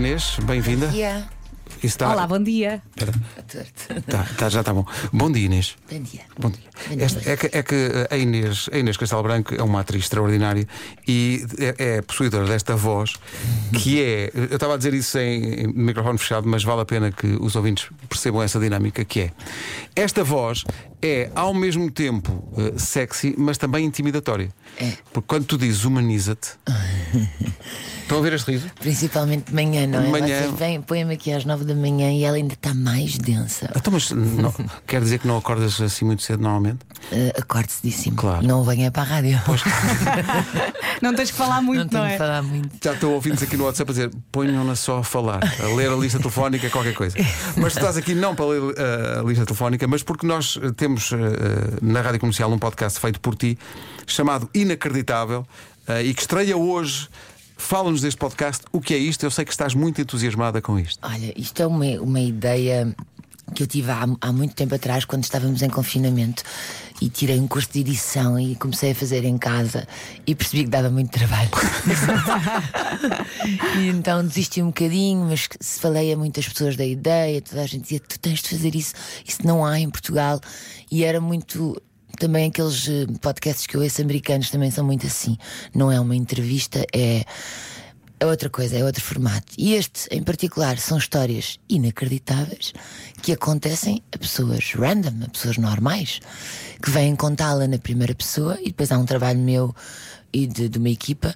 dia, Inês. Bem-vinda. está- Olá, bom dia. Tá, tá, já está bom. Bom dia, Inês. Bom dia. Bom dia. Bom dia. Esta- é, que, é que a Inês, a Inês Castelo Branco é uma atriz extraordinária e é, é possuidora desta voz que é. Eu estava a dizer isso em, em microfone fechado, mas vale a pena que os ouvintes percebam essa dinâmica que é. Esta voz é ao mesmo tempo eh, sexy, mas também intimidatória. É. Porque quando tu dizes humaniza-te. Estão a ver este riso? Principalmente de manhã, não é? De manhã. Vocês vêm, põem-me aqui às nove da manhã e ela ainda está mais densa. Então, mas não- quer dizer que não acordas assim muito cedo normalmente? Uh, acorde cedíssimo. Claro. Não venha para a rádio. Não tens que falar muito, não não, tenho é? que falar muito. Já estou ouvindo aqui no WhatsApp a dizer ponham-na só a falar, a ler a lista telefónica, qualquer coisa. Mas tu estás aqui não para ler uh, a lista telefónica, mas porque nós uh, temos uh, na rádio comercial um podcast feito por ti chamado Inacreditável uh, e que estreia hoje. Fala-nos deste podcast, o que é isto? Eu sei que estás muito entusiasmada com isto. Olha, isto é uma, uma ideia que eu tive há, há muito tempo atrás, quando estávamos em confinamento, e tirei um curso de edição e comecei a fazer em casa e percebi que dava muito trabalho. e então desisti um bocadinho, mas falei a muitas pessoas da ideia, toda a gente dizia: tu tens de fazer isso, isso não há em Portugal. E era muito. Também aqueles eh, podcasts que eu ouço americanos também são muito assim. Não é uma entrevista, é é outra coisa, é outro formato. E este, em particular, são histórias inacreditáveis que acontecem a pessoas random, a pessoas normais, que vêm contá-la na primeira pessoa e depois há um trabalho meu e de, de uma equipa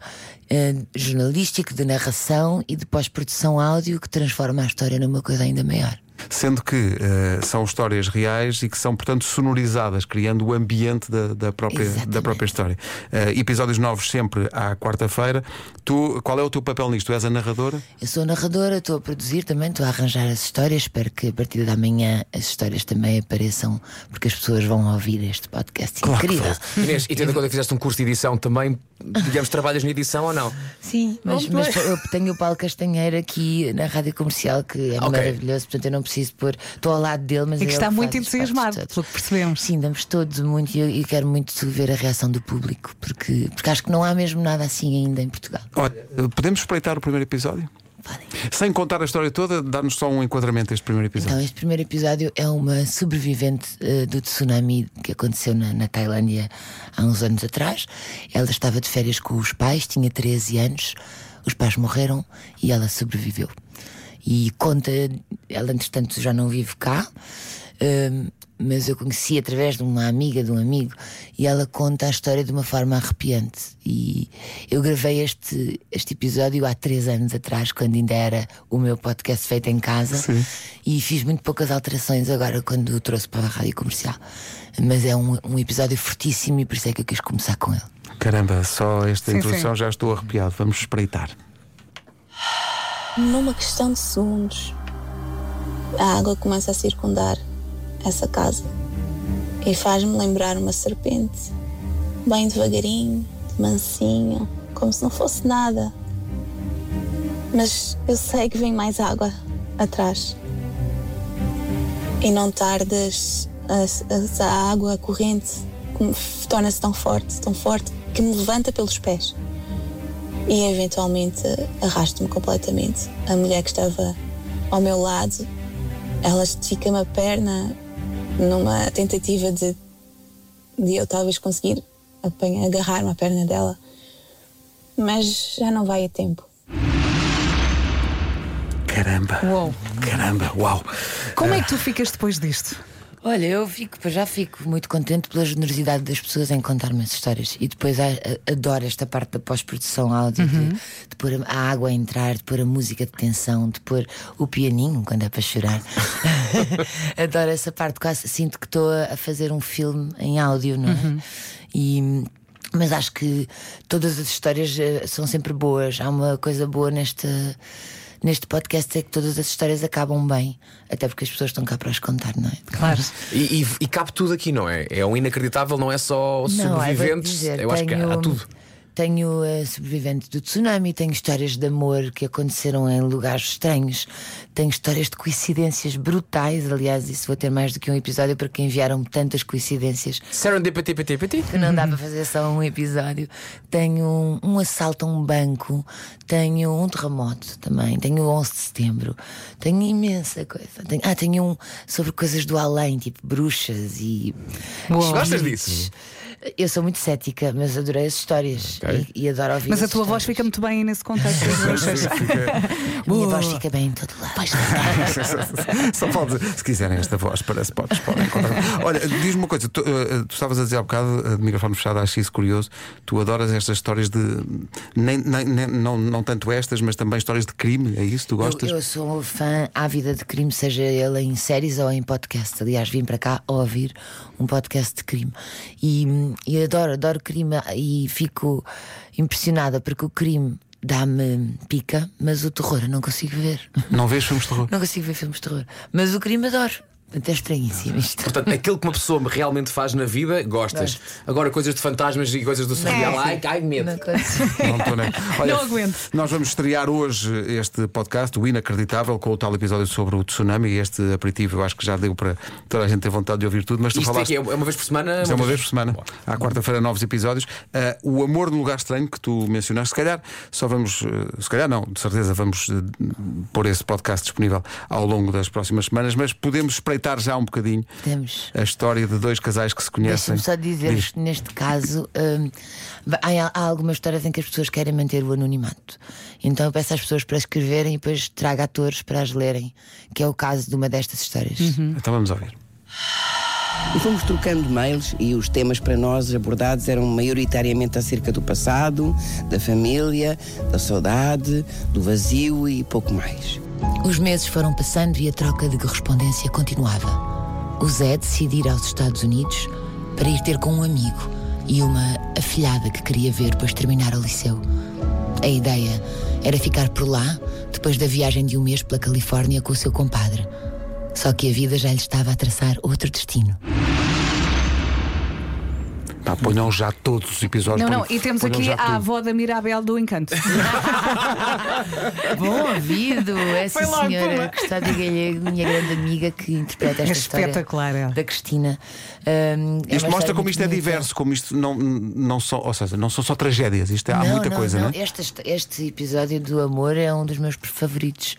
eh, jornalística, de narração e de pós-produção áudio que transforma a história numa coisa ainda maior. Sendo que uh, são histórias reais e que são, portanto, sonorizadas, criando o ambiente da, da, própria, da própria história. Uh, episódios novos sempre à quarta-feira. Tu, qual é o teu papel nisto? Tu és a narradora? Eu sou narradora, estou a produzir também, estou a arranjar as histórias. Espero que a partir de amanhã as histórias também apareçam, porque as pessoas vão ouvir este podcast Claro incrível. Inês, e tendo em conta que fizeste um curso de edição também, digamos, trabalhas na edição ou não? Sim, mas, mas eu tenho o Paulo Castanheira aqui na rádio comercial, que é Ok. maravilhoso, portanto eu não preciso pôr. Estou ao lado dele, mas E que é está muito entusiasmado, pelo que percebemos. Sim, damos todos muito e eu, quero muito ver a reação do público, porque, porque acho que não há mesmo nada assim ainda em Portugal. Olha, uh, podemos espreitar o primeiro episódio? Podem. Sem contar a história toda, dá-nos só um enquadramento deste primeiro episódio. Então, este primeiro episódio é uma sobrevivente eh, do tsunami que aconteceu na, na Tailândia há uns anos atrás. Ela estava de férias com os pais, tinha 13 anos, os pais morreram e ela sobreviveu. E conta, ela entretanto já não vive cá, eh, mas eu conheci através de uma amiga, de um amigo, e ela conta a história de uma forma arrepiante. E eu gravei este, este episódio há três anos atrás, quando ainda era o meu podcast feito em casa, e fiz muito poucas alterações agora quando o trouxe para a rádio comercial. Mas é um, um episódio fortíssimo e por isso é que eu quis começar com ele. Caramba, só esta Sim, introdução sim. já estou arrepiado. Vamos espreitar. Numa questão de segundos, a água começa a circundar essa casa e faz-me lembrar uma serpente, bem devagarinho, de mansinho, como se não fosse nada. Mas eu sei que vem mais água atrás. E não tardas, a, a água, corrente, torna-se tão forte, tão forte, que me levanta pelos pés e eventualmente arrasto-me completamente. A mulher que estava ao meu lado, ela estica-me a perna numa tentativa de, de eu talvez conseguir agarrar-me à perna dela, mas já não vai a tempo. Caramba. Uou. Caramba, uau. Como é que tu ficas depois disto? Olha, eu fico, já fico muito contente pela generosidade das pessoas em contar-me as histórias. E depois adoro esta parte da pós-produção áudio, de, de pôr a água a entrar, de pôr a música de tensão, de pôr o pianinho quando é para chorar. adoro essa parte, quase sinto que estou a fazer um filme em áudio, não é? E. Mas acho que todas as histórias eh, são sempre boas. Há uma coisa boa neste, neste podcast: é que todas as histórias acabam bem. Até porque as pessoas estão cá para as contar, não é? Claro. E, e, e cabe tudo aqui, não é? É um inacreditável, não é só Não, ai, vou-te sobreviventes. dizer, eu acho que há tenho- tudo. Tenho a sobrevivente do tsunami, tenho histórias de amor que aconteceram em lugares estranhos, tenho histórias de coincidências brutais. Aliás, isso vou ter mais do que um episódio porque enviaram-me tantas coincidências Serendipity, pity, pity. que não dá para fazer só um episódio. Tenho um, um assalto a um banco, tenho um terremoto também, tenho o 11 de setembro, tenho imensa coisa. Tenho- ah, tenho um sobre coisas do além, tipo bruxas e. Gostas disso? Eu sou muito cética, mas adorei as histórias e, e adoro ouvir Mas a tua voz histórias. fica muito bem nesse contexto minha voz fica bem em todo lado. Só pode, se quiserem esta voz, parece podes, podem encontrar. Olha, diz-me uma coisa, tu, eh, tu estavas a dizer há bocado, eh, de microfone fechado, acho isso curioso. Tu adoras estas histórias de. Nem, nem- nem- não, não tanto estas, mas também histórias de crime, é isso? Tu gostas? Eu, eu sou fã ávida de crime, seja ele em séries ou em podcast. Aliás, vim para cá ouvir um podcast de crime. E, e adoro, adoro crime e fico impressionada porque o crime dá-me pica, mas o terror eu não consigo ver. Não vês filmes de terror? Não consigo ver filmes de terror. Mas o crime adoro. Portanto, é estranhíssimo isto. Portanto, aquilo que uma pessoa realmente faz na vida, gostas. Gosto. Agora, coisas de fantasmas e coisas do surreal, ai, ai, medo. Não. Não estou nem. Olha, Não aguento. Nós vamos estrear hoje este podcast, o Inacreditável, com o tal episódio sobre o tsunami. E este aperitivo eu acho que já deu para toda a gente ter vontade de ouvir tudo. Mas tu Isto é, falaste. que é uma vez por semana? Isto é uma vez por semana. À quarta-feira, novos episódios. Ah, o Amor no Lugar Estranho, que tu mencionaste, se calhar só vamos. eh, se calhar não, de certeza vamos eh, pôr esse podcast disponível ao longo das próximas semanas, mas podemos espreitar já um bocadinho Temos. a história de dois casais que se conhecem. Deixa-me só dizer-vos Diz. que neste caso hum, há, há algumas histórias em que as pessoas querem manter o anonimato. Então eu peço às pessoas para escreverem e depois trago atores para as lerem, que é o caso de uma destas histórias. Então vamos ouvir. E fomos trocando mails e os temas para nós abordados eram maioritariamente acerca do passado, da família, da saudade, do vazio e pouco mais. Os meses foram passando e a troca de correspondência continuava. O Zé decidiu ir aos Estados Unidos para ir ter com um amigo e uma afilhada que queria ver depois de terminar o liceu. A ideia era ficar por lá depois da viagem de um mês pela Califórnia com o seu compadre. Só que a vida já lhe estava a traçar outro destino. Pá, ponham já todos os episódios. Não, não, ponham- e temos aqui a tudo. avó da Mirabel do Encanto. Bom ouvido, essa logo, senhora. Custódia Galhego, minha grande amiga que interpreta esta É história espetacular, é. da Cristina. Hum, é Isto mostra história como isto é bonita. diverso, como isto não, não são, ou seja, não são só tragédias, isto é, há Não, muita não, coisa, não. não, é? Este, este episódio do amor é um dos meus favoritos.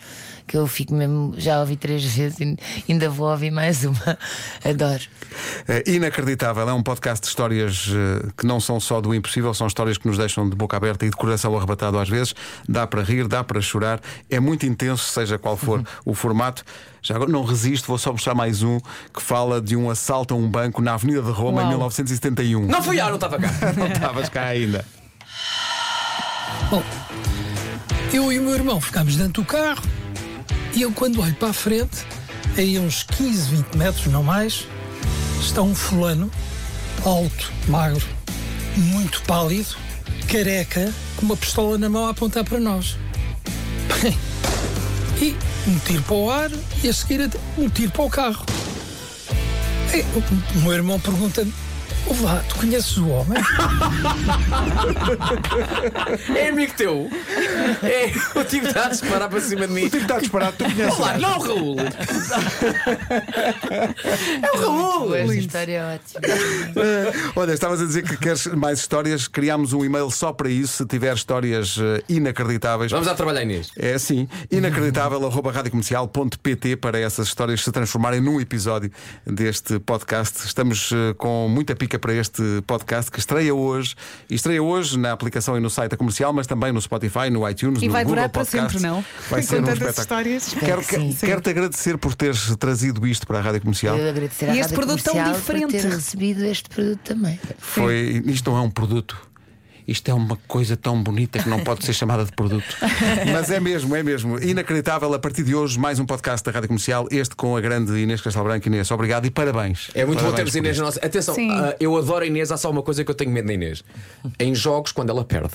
Que eu fico mesmo, já ouvi três vezes e ainda vou ouvir mais uma. Adoro. É inacreditável, é um podcast de histórias eh, que não são só do impossível, são histórias que nos deixam de boca aberta e de coração arrebatado às vezes. Dá para rir, dá para chorar, é muito intenso, seja qual for Uhum. o formato. Já agora não resisto, vou só mostrar mais um que fala de um assalto a um banco na Avenida de Roma em Uau. 1971. Não fui eu, não estava cá. não estavas cá ainda. Bom, eu e o meu irmão ficámos dentro do carro e eu, quando olho para a frente, aí a uns 15, 20 metros, não mais, está um fulano, alto, magro, muito pálido, careca, com uma pistola na mão a apontar para nós. Bem, e um tiro para o ar e a seguir um tiro para o carro. E o meu irmão pergunta-me: Ouve lá, tu conheces o homem? É amigo teu. É, o tipo está a disparar para cima de mim. Tipo, está disparado, tu conheces. o Olá, não, Raul. É o Raul. Esta história é ótima. Olha, estavas a dizer que queres mais histórias. Criámos um e-mail só para isso. Se tiver histórias eh, inacreditáveis. Vamos a trabalhar, Inês. É assim, inacreditável, arroba radiocomercial.pt para essas histórias se transformarem num episódio deste podcast. Estamos eh, com muita pica para este podcast que estreia hoje. E estreia hoje na aplicação e no site da comercial, mas também no Spotify, no iTunes, E no vai Google durar para Podcasts. sempre, não? Vai ser um espetáculo. histórias. Quero, que sim. quero-te agradecer por teres trazido isto para a Rádio Comercial. Eu agradecer à E este Rádio produto tão diferente. por ter recebido este produto também. Foi, isto não é um produto. Isto é uma coisa tão bonita que não pode ser chamada de produto. Mas é mesmo, é mesmo. Inacreditável. A partir de hoje, mais um podcast da Rádio Comercial. Este com a grande Inês Castelo Branco. Inês, obrigado e parabéns. É muito bom Parabéns termos por Inês na nossa. Atenção, ah, eu adoro a Inês, há só uma coisa que eu tenho medo da Inês. Em jogos, quando ela perde.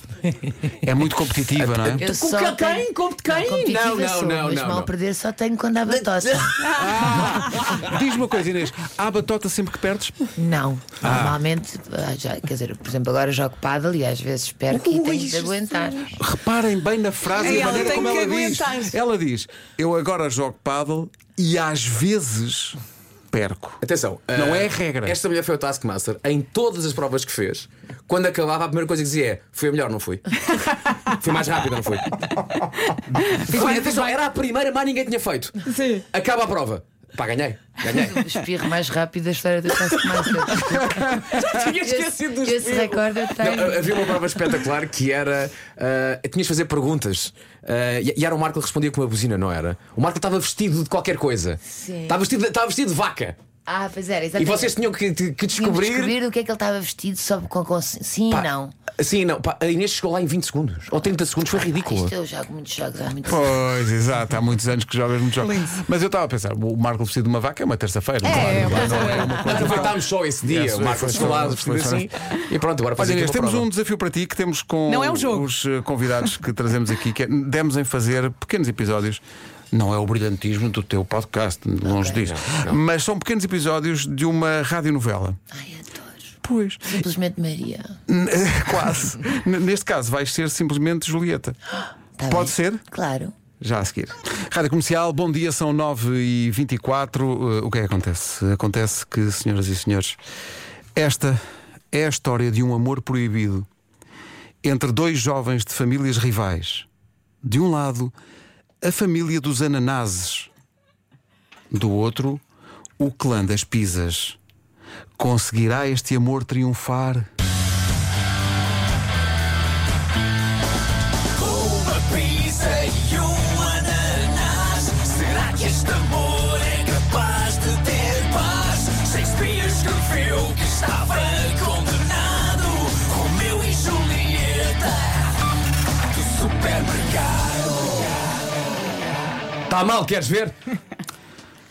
É muito competitiva, não é? Eu Com quem? tenho- Com quem? Não, não, sou, não, Mas não, mal não. perder só tenho quando há batota. Diz-me uma coisa, Inês. Há batota sempre que perdes? Não, normalmente, ah, já, quer dizer, por exemplo, agora jogo pádel e às vezes vezes perco e tenho de aguentar. Reparem bem na frase e a ela maneira como ela diz. aguentar. Ela diz: Eu agora jogo paddle e às vezes perco. Atenção, Não eh, é regra. Esta mulher foi o Taskmaster em todas as provas que fez. Quando acabava, a primeira coisa que dizia é: Foi a melhor, não fui? fui mais rápida, não fui? Foi, atenção, era a primeira, mais ninguém tinha feito. Sim. Acaba a prova. Pá, ganhei. Ganhei. O espirro mais rápido da história do Taskmaster. Tinha esquecido dos Esse recorde eu Não, tenho. havia uma prova espetacular que era. ah, tinhas de fazer perguntas. Ah, e, e era o Marco que respondia com uma buzina, não era? O Marco estava vestido de qualquer coisa. Sim. Estava vestido, estava vestido de vaca. Ah, pois era, E exatamente. vocês tinham que, que descobrir. descobrir o que é que ele estava vestido só com, com sim Pá, e não. Sim, não. Pá, a Inês chegou lá em 20 segundos. Ou 30 segundos, foi ridículo. Isto eu jogo muitos jogos há muitos Pois, exato, há muitos anos que jogas muito jogos. Mas eu estava a pensar: o Marco vestido de uma vaca é uma terça-feira. É, claro, mas não é. é uma Nós coisa. aproveitámos só esse dia. Yes, o Marco só- lá foi vestido assim. E pronto, agora fazer Inês, temos prova. um desafio para ti que temos com Não é um jogo. os eh, convidados que trazemos aqui, que é, demos em fazer pequenos episódios. Não é o brilhantismo do teu podcast, longe disso. Mas são pequenos episódios de uma radionovela. Ai, adoro. Pois. Simplesmente Maria. N- Quase. Neste caso, vais ser simplesmente Julieta. Tá Pode bem? ser? Claro. Já a seguir. Rádio Comercial, bom dia, são 9h24. Uh, o que é que acontece? Acontece que, senhoras e senhores, esta é a história de um amor proibido entre dois jovens de famílias rivais. De um lado, a família dos ananases. Do outro, o clã das pisas. Conseguirá este amor triunfar? Está Tá mal, queres ver?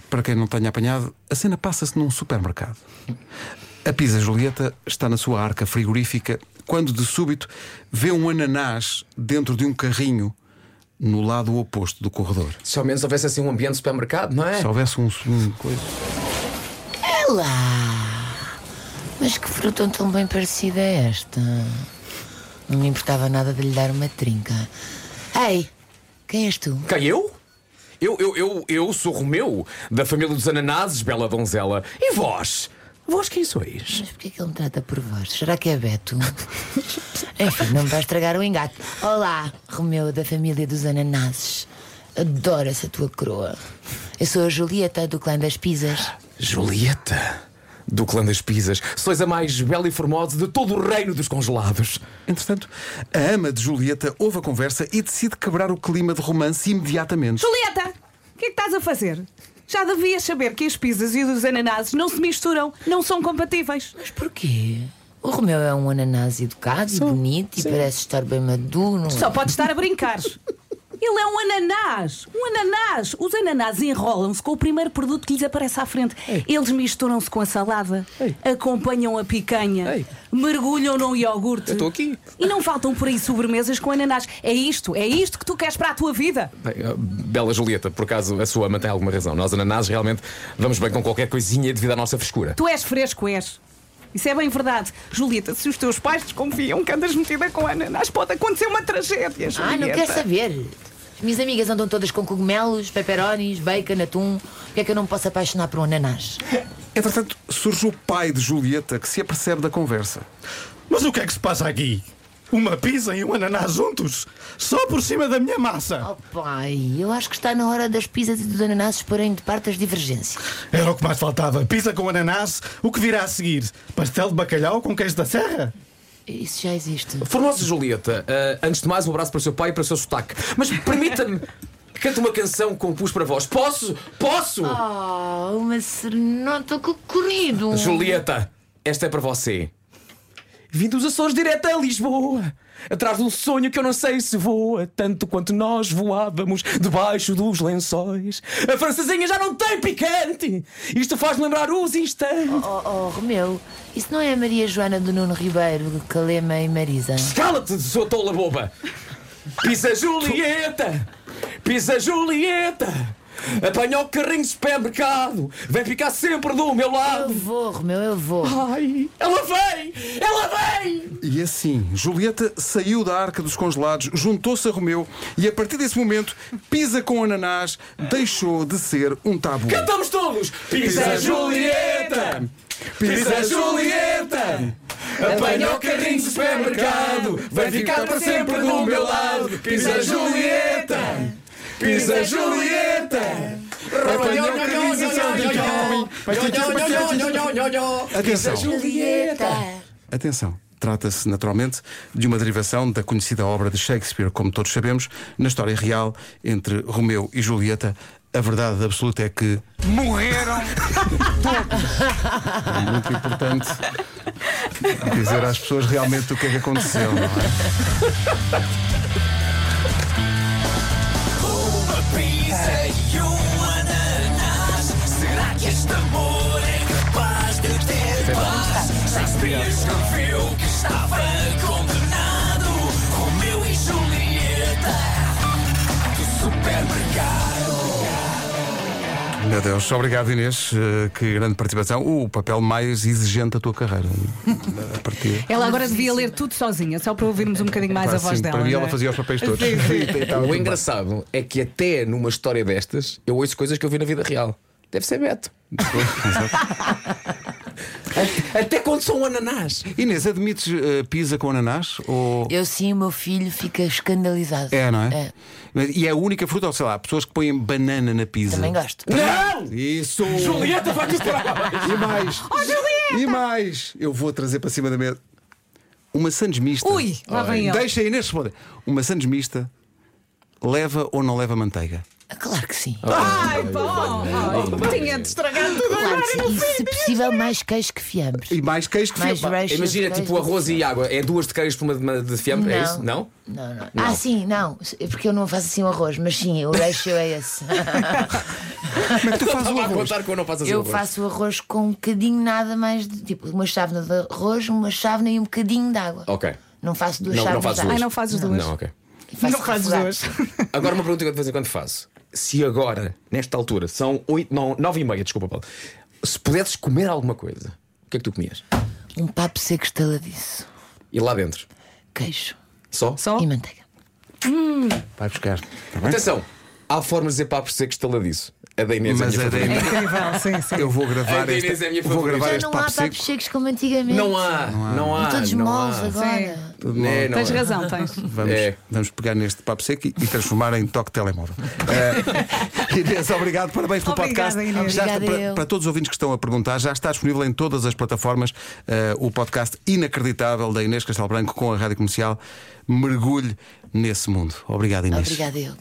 Para quem não tenha apanhado, a cena passa-se num supermercado. A Pisa Julieta está na sua arca frigorífica quando de súbito vê um ananás dentro de um carrinho no lado oposto do corredor. Se ao menos houvesse assim um ambiente de supermercado, não é? Se houvesse um, um coisa. É lá. Mas que fruta tão bem parecida é esta? Não me importava nada de lhe dar uma trinca. Ei, quem és tu? Quem eu? Eu, eu, eu, eu sou Romeu, da família dos ananases, bela donzela. E vós? Vós quem sois? Mas porquê que ele me trata por vós? Será que é Beto? Enfim, não me vai estragar o engate. Olá, Romeu da família dos ananases. Adoro essa tua coroa. Eu sou a Julieta do clã das Pisas. Julieta, do clã das Pisas. Sois a mais bela e formosa de todo o reino dos congelados. Entretanto, a ama de Julieta ouve a conversa e decide quebrar o clima de romance imediatamente. Julieta, o que é que estás a fazer? Já devias saber que as pizzas e os ananases não se misturam, não são compatíveis. Mas porquê? O Romeu é um ananás educado e bonito e parece estar bem maduro. Só pode estar a brincar. Ele é um ananás! Um ananás! Os ananás enrolam-se com o primeiro produto que lhes aparece à frente. Eles misturam-se com a salada, acompanham a picanha, Ei. mergulham no iogurte. Eu estou aqui. E não faltam por aí sobremesas com ananás. É isto, é isto que tu queres para a tua vida. Bem, ah, bela Julieta, por acaso a sua ama tem alguma razão. Nós, ananases, realmente vamos bem com qualquer coisinha devido à nossa frescura. Tu és fresco, és. Isso é bem verdade. Julieta, se os teus pais desconfiam que andas metida com ananás, pode acontecer uma tragédia, Julieta. Ah, não quer saber. As minhas amigas andam todas com cogumelos, pepperonis, bacon, atum. Porquê é que eu não me posso apaixonar por um ananás? Entretanto, surge o pai de Julieta que se apercebe da conversa. Mas o que é que se passa aqui? Uma pizza e um ananás juntos? Só por cima da minha massa? Oh pai, eu acho que está na hora das pizzas e dos ananases porem de parte as divergências. Era o que mais faltava. Pizza com ananás. O que virá a seguir? Pastel de bacalhau com queijo da serra? Isso já existe. Formosa Julieta, ah, antes de mais, um abraço para o seu pai e para o seu sotaque. Mas permita-me que cante uma canção que compus para vós. Posso? Posso? Oh, uma serenata que corrido. Julieta, esta é para você. Vim dos Açores direto a Lisboa. Atrás de um sonho que eu não sei se voa tanto quanto nós voávamos debaixo dos lençóis. A francesinha já não tem picante. Isto faz-me lembrar os instantes. Oh, oh, Romeu, isso não é a Maria Joana do Nuno Ribeiro, Calema e Marisa? Cala-te, sua tola boba! Pisa Julieta! Pisa Julieta! Apanha o carrinho de supermercado, vem ficar sempre do meu Eu lado. vou, Romeu, eu vou. Ai, ela vem! Ela vem! E assim, Julieta saiu da arca dos congelados, juntou-se a Romeu e a partir desse momento, pisa com ananás deixou de ser um tabu. Cantamos todos! Pisa Julieta! Pisa Julieta! Apanha o carrinho de supermercado, vai ficar para sempre do meu lado. Pisa Julieta! Pisa Julieta! Atenção, Julieta. atenção. Trata-se, naturalmente, de uma derivação da conhecida obra de Shakespeare, como todos sabemos, na história real entre Romeu e Julieta. A verdade absoluta é que morreram todos. É muito importante dizer às pessoas realmente o que é que aconteceu, não é? Escreveu que estava condenado. Romeu e Julieta do supermercado. Meu Deus, obrigado Inês, Eh, que grande participação. O papel mais exigente da tua carreira. A partir. Ela agora devia ler tudo sozinha, só para ouvirmos um bocadinho mais Pá, a voz sim, dela. para mim ela é? fazia os papéis todos. Sim, sim. O engraçado é que até numa história destas eu ouço coisas que eu vi na vida real. Deve ser Beto. Até quando um ananás. Inês, admites eh, pizza com ananás? Ou... Eu sim, o meu filho fica escandalizado. É, não é? É. E é a única fruta, ou sei lá, pessoas que põem banana na pizza. Também gosto. Não! Isso! Julieta vai te parar! E mais! E mais! Eu vou trazer para cima da mesa uma sandes mista. Ui, lá vem ele. Deixa a Inês responder. Uma sandes mista leva ou não leva manteiga? Claro que sim. Ai, bom! Tinha de estragar tudo Claro agora. que sim. E se possível, mais queijo que fiambres. E mais queijo que Mais fiambre. Imagina, tipo arroz e água. É duas de queijo por uma de- uma de fiambre? É isso? Não? Não, não. Ah, sim, não. É Porque eu não faço assim o arroz, mas sim, o ratio é esse. Como é que tu fazes o Estava a arroz? contar que eu não faço assim Eu arroz. faço o arroz com um bocadinho nada mais de tipo uma chávena de arroz, uma chávena e um bocadinho de água. Ok. Não faço duas Não, não chávenas fazes de água. Ai, não fazes duas. Não, ok. Faço Não fazes duas. Agora uma pergunta que eu de vez em quando faço. Se agora, nesta altura, são oito, não, nove e meia, desculpa, Paulo. Se pudesses comer alguma coisa, o que é que tu comias? Um papo seco estaladiço. E lá dentro? Queijo Só? Só? e manteiga. Vai buscar. Tá bem? Atenção, há formas de dizer papos secos estaladiço. A da Inês Mas é a a minha da. Inês- Incrível, sim, sim. Eu vou gravar Inês é a minha vou gravar Já este não há papo papos seco. secos como antigamente. Não há, não há. Todos não moles há. agora. É, não Tens razão, tens. Vamos, É. vamos pegar neste papo seco e, e transformar em toque telemóvel. Eh, Inês, obrigado, parabéns pelo Obrigada, podcast. Inês. Já está, para, para todos os ouvintes que estão a perguntar, já está disponível em todas as plataformas eh, o podcast inacreditável da Inês Castelo Branco com a rádio comercial. Mergulhe nesse mundo. Obrigado, Inês. Obrigada eu.